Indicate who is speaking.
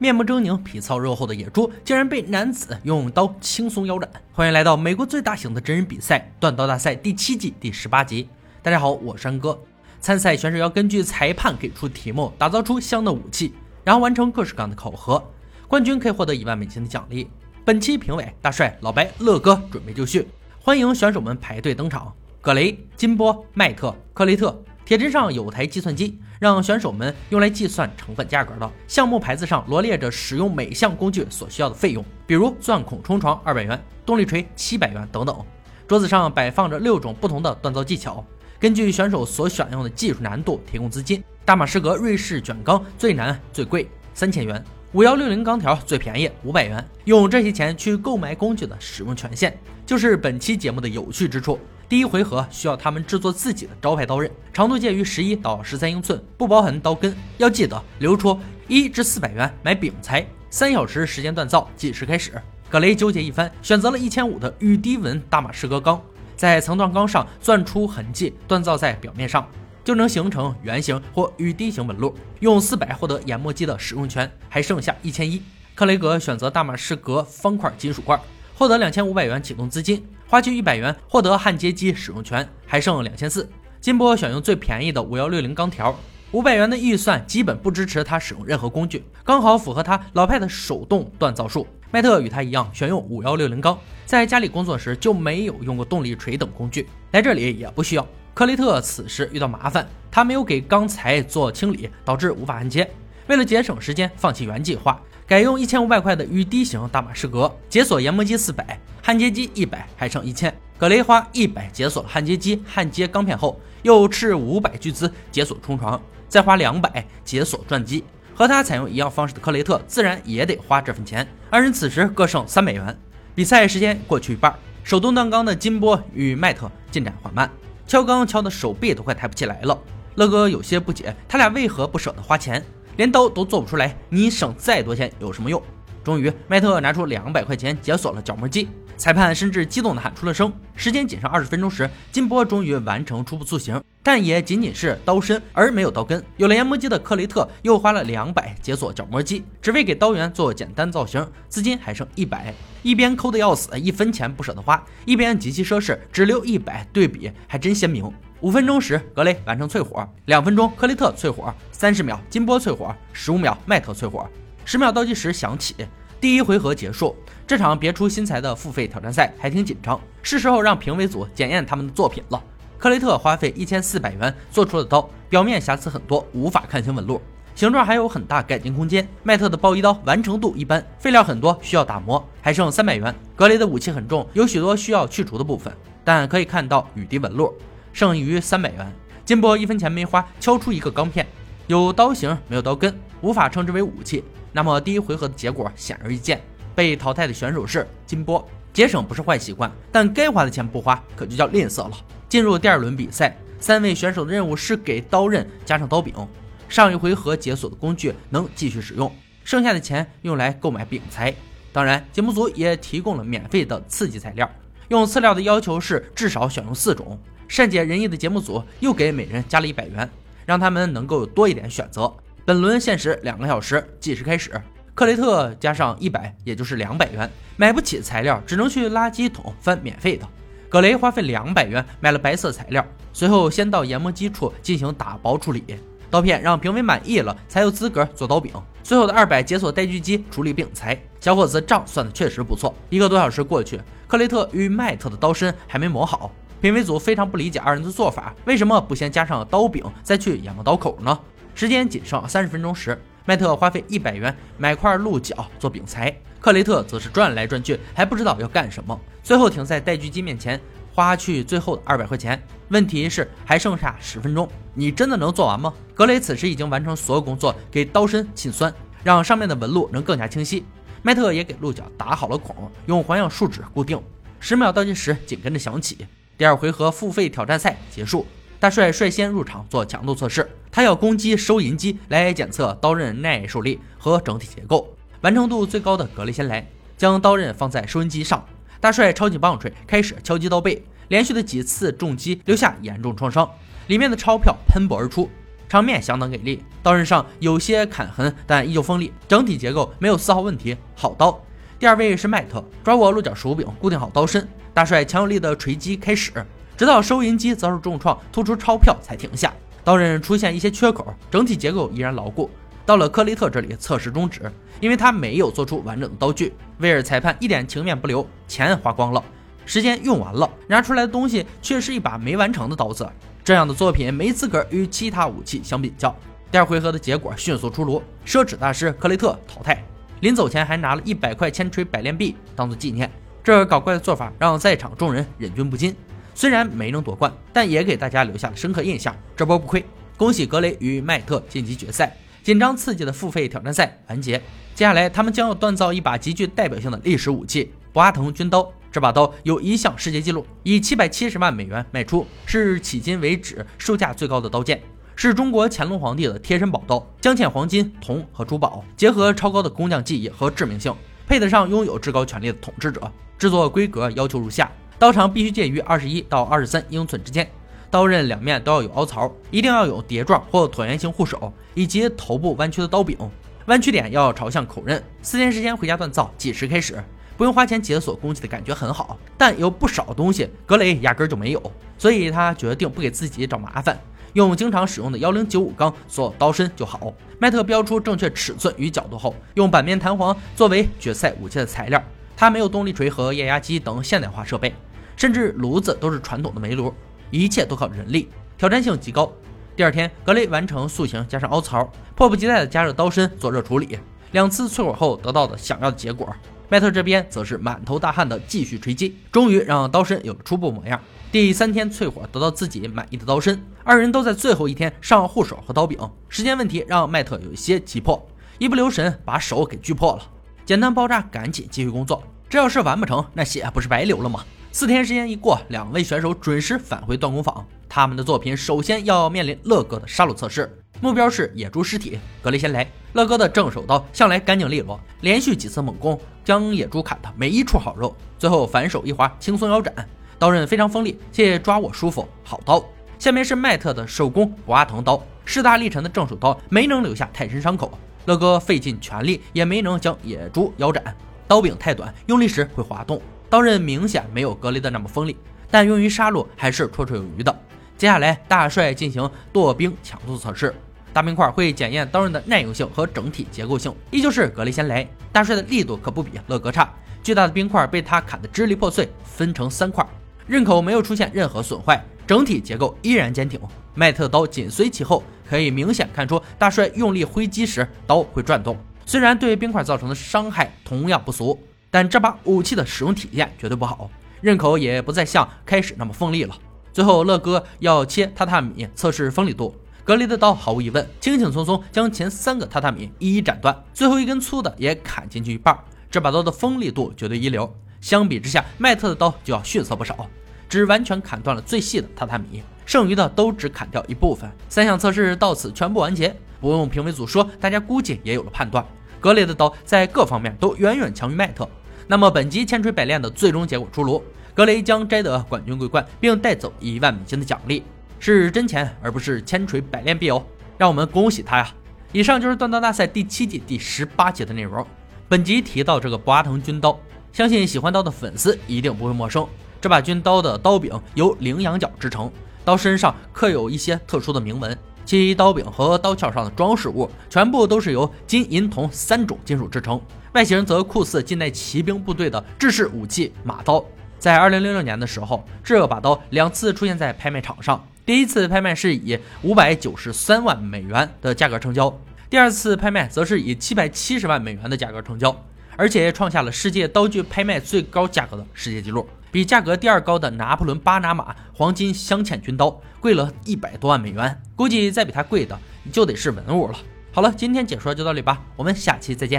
Speaker 1: 面目狰狞、皮糙肉厚的野猪，竟然被男子用刀轻松腰斩。欢迎来到美国最大型的真人比赛——断刀大赛第七季第十八集。大家好，我是山哥。参赛选手要根据裁判给出题目，打造出相应的武器，然后完成各式各样的考核。冠军可以获得一万美金的奖励。本期评委大帅、老白、乐哥准备就绪，欢迎选手们排队登场。格雷、金波、麦特、克雷特，铁砧上有台计算机，让选手们用来计算成本价格的。项目牌子上罗列着使用每项工具所需要的费用，比如钻孔冲床二百元，动力锤七百元等等。桌子上摆放着六种不同的锻造技巧，根据选手所选用的技术难度提供资金。大马士革瑞士卷钢最难最贵三千元，五幺六零钢条最便宜五百元。用这些钱去购买工具的使用权限，就是本期节目的有趣之处。第一回合需要他们制作自己的招牌刀刃，长度介于十一到十三英寸，不包含刀根。要记得留出一至四百元买柄材，三小时时间锻造，计时开始。格雷纠结一番，选择了一千五的雨滴纹大马士革钢，在层段钢上钻出痕迹，锻造在表面上，就能形成圆形或雨滴形纹路。用四百获得研磨机的使用权，还剩下一千一。克雷格选择大马士革方块金属罐，获得两千五百元启动资金。花去一百元获得焊接机使用权，还剩两千四。金波选用最便宜的五幺六零钢条，五百元的预算基本不支持他使用任何工具，刚好符合他老派的手动锻造术。麦特与他一样选用五幺六零钢，在家里工作时就没有用过动力锤等工具，来这里也不需要。克雷特此时遇到麻烦，他没有给钢材做清理，导致无法焊接。为了节省时间，放弃原计划。改用一千五百块的雨滴型大马士革解锁研磨机四百，焊接机一百，还剩一千。葛雷花一百解锁了焊接机，焊接钢片后，又斥五百巨资解锁冲床，再花两百解锁钻机。和他采用一样方式的克雷特自然也得花这份钱。二人此时各剩三百元。比赛时间过去一半，手动锻钢的金波与麦特进展缓慢，敲钢敲的手臂都快抬不起来了。乐哥有些不解，他俩为何不舍得花钱？连刀都做不出来，你省再多钱有什么用？终于，麦特拿出两百块钱解锁了角磨机。裁判甚至激动地喊出了声。时间仅剩二十分钟时，金波终于完成初步塑形，但也仅仅是刀身，而没有刀根。有了研磨机的克雷特又花了两百解锁角磨机，只为给刀源做简单造型，资金还剩一百。一边抠得要死，一分钱不舍得花，一边极其奢侈，只留一百，对比还真鲜明。五分钟时，格雷完成淬火；两分钟，克雷特淬火；三十秒，金波淬火；十五秒，麦特淬火。十秒倒计时响起，第一回合结束。这场别出心裁的付费挑战赛还挺紧张，是时候让评委组检验他们的作品了。克雷特花费一千四百元做出的刀，表面瑕疵很多，无法看清纹路，形状还有很大改进空间。麦特的暴衣刀完成度一般，废料很多，需要打磨，还剩三百元。格雷的武器很重，有许多需要去除的部分，但可以看到雨滴纹路。剩余三百元，金波一分钱没花，敲出一个钢片，有刀形没有刀根，无法称之为武器。那么第一回合的结果显而易见，被淘汰的选手是金波。节省不是坏习惯，但该花的钱不花，可就叫吝啬了。进入第二轮比赛，三位选手的任务是给刀刃加上刀柄。上一回合解锁的工具能继续使用，剩下的钱用来购买柄材。当然，节目组也提供了免费的刺激材料，用饲料的要求是至少选用四种。善解人意的节目组又给每人加了一百元，让他们能够多一点选择。本轮限时两个小时，计时开始。克雷特加上一百，也就是两百元。买不起材料，只能去垃圾桶翻免费的。葛雷花费两百元买了白色材料，随后先到研磨机处进行打薄处理。刀片让评委满意了，才有资格做刀柄。最后的二百解锁带锯机处理柄材。小伙子账算的确实不错。一个多小时过去，克雷特与麦特的刀身还没磨好。评委组非常不理解二人的做法，为什么不先加上刀柄再去研磨刀口呢？时间仅剩三十分钟时，麦特花费一百元买块鹿角做柄材，克雷特则是转来转去，还不知道要干什么。最后停在带锯机面前，花去最后的二百块钱。问题是还剩下十分钟，你真的能做完吗？格雷此时已经完成所有工作，给刀身沁酸，让上面的纹路能更加清晰。麦特也给鹿角打好了孔，用环氧树脂固定。十秒倒计时紧跟着响起。第二回合付费挑战赛结束，大帅率先入场做强度测试，他要攻击收银机来检测刀刃耐受力和整体结构。完成度最高的格雷先来，将刀刃放在收银机上，大帅抄起棒槌开始敲击刀背，连续的几次重击留下严重创伤，里面的钞票喷薄而出。场面相当给力，刀刃上有些砍痕，但依旧锋利，整体结构没有丝毫问题，好刀。第二位是迈特，抓握鹿角手柄，固定好刀身，大帅强有力的锤击开始，直到收银机遭受重创，吐出钞票才停下。刀刃出现一些缺口，整体结构依然牢固。到了克雷特这里，测试终止，因为他没有做出完整的刀具。威尔裁判一点情面不留，钱花光了，时间用完了，拿出来的东西却是一把没完成的刀子。这样的作品没资格与其他武器相比较。第二回合的结果迅速出炉，奢侈大师克雷特淘汰。临走前还拿了一百块千锤百炼币当做纪念。这搞怪的做法让在场众人忍俊不禁。虽然没能夺冠，但也给大家留下了深刻印象。这波不亏，恭喜格雷与迈特晋级决赛。紧张刺激的付费挑战赛完结，接下来他们将要锻造一把极具代表性的历史武器——博阿滕军刀。这把刀有一项世界纪录，以七百七十万美元卖出，是迄今为止售价最高的刀剑，是中国乾隆皇帝的贴身宝刀，镶嵌黄金、铜和珠宝，结合超高的工匠技艺和致命性，配得上拥有至高权力的统治者。制作规格要求如下：刀长必须介于二十一到二十三英寸之间。刀刃两面都要有凹槽，一定要有碟状或椭圆形护手，以及头部弯曲的刀柄，弯曲点要朝向口刃。四天时间回家锻造，计时开始。不用花钱解锁攻击的感觉很好，但有不少东西格雷压根就没有，所以他决定不给自己找麻烦，用经常使用的幺零九五钢做刀身就好。迈特标出正确尺寸与角度后，用板面弹簧作为决赛武器的材料。他没有动力锤和液压机等现代化设备，甚至炉子都是传统的煤炉。一切都靠人力，挑战性极高。第二天，格雷完成塑形加上凹槽，迫不及待地加热刀身做热处理。两次淬火后得到的想要的结果。迈特这边则是满头大汗的继续锤击，终于让刀身有了初步模样。第三天淬火得到自己满意的刀身，二人都在最后一天上护手和刀柄。时间问题让迈特有一些急迫，一不留神把手给锯破了。简单包扎，赶紧继续工作。这要是完不成，那血不是白流了吗？四天时间一过，两位选手准时返回锻工坊。他们的作品首先要面临乐哥的杀戮测试，目标是野猪尸体。格雷先来，乐哥的正手刀向来干净利落，连续几次猛攻将野猪砍的没一处好肉。最后反手一划，轻松腰斩，刀刃非常锋利且抓握舒服，好刀。下面是迈特的手工博阿滕刀，势大力沉的正手刀没能留下太深伤口，乐哥费尽全力也没能将野猪腰斩，刀柄太短，用力时会滑动。刀刃明显没有格雷的那么锋利，但用于杀戮还是绰绰有余的。接下来，大帅进行剁冰强度测试，大冰块会检验刀刃的耐用性和整体结构性。依旧是格雷先来，大帅的力度可不比乐哥差，巨大的冰块被他砍得支离破碎，分成三块，刃口没有出现任何损坏，整体结构依然坚挺。迈特刀紧随其后，可以明显看出大帅用力挥击时刀会转动，虽然对冰块造成的伤害同样不俗。但这把武器的使用体验绝对不好，刃口也不再像开始那么锋利了。最后，乐哥要切榻榻米测试锋利度，格雷的刀毫无疑问，轻轻松松将前三个榻榻米一一斩断，最后一根粗的也砍进去一半。这把刀的锋利度绝对一流，相比之下，迈特的刀就要逊色不少，只完全砍断了最细的榻榻米，剩余的都只砍掉一部分。三项测试到此全部完结，不用评委组说，大家估计也有了判断。格雷的刀在各方面都远远强于迈特。那么本集千锤百炼的最终结果出炉，格雷将摘得冠军桂冠，并带走一万美金的奖励，是真钱而不是千锤百炼币哦，让我们恭喜他呀！以上就是锻刀大赛第七季第十八节的内容。本集提到这个博阿滕军刀，相信喜欢刀的粉丝一定不会陌生。这把军刀的刀柄由羚羊角制成，刀身上刻有一些特殊的铭文，其刀柄和刀鞘上的装饰物全部都是由金银铜三种金属制成。外形则酷似近代骑兵部队的制式武器马刀。在二零零六年的时候，这把刀两次出现在拍卖场上。第一次拍卖是以五百九十三万美元的价格成交，第二次拍卖则是以七百七十万美元的价格成交，而且创下了世界刀具拍卖最高价格的世界纪录，比价格第二高的拿破仑巴拿马黄金镶嵌军刀贵了一百多万美元。估计再比它贵的就得是文物了。好了，今天解说就到这里吧，我们下期再见。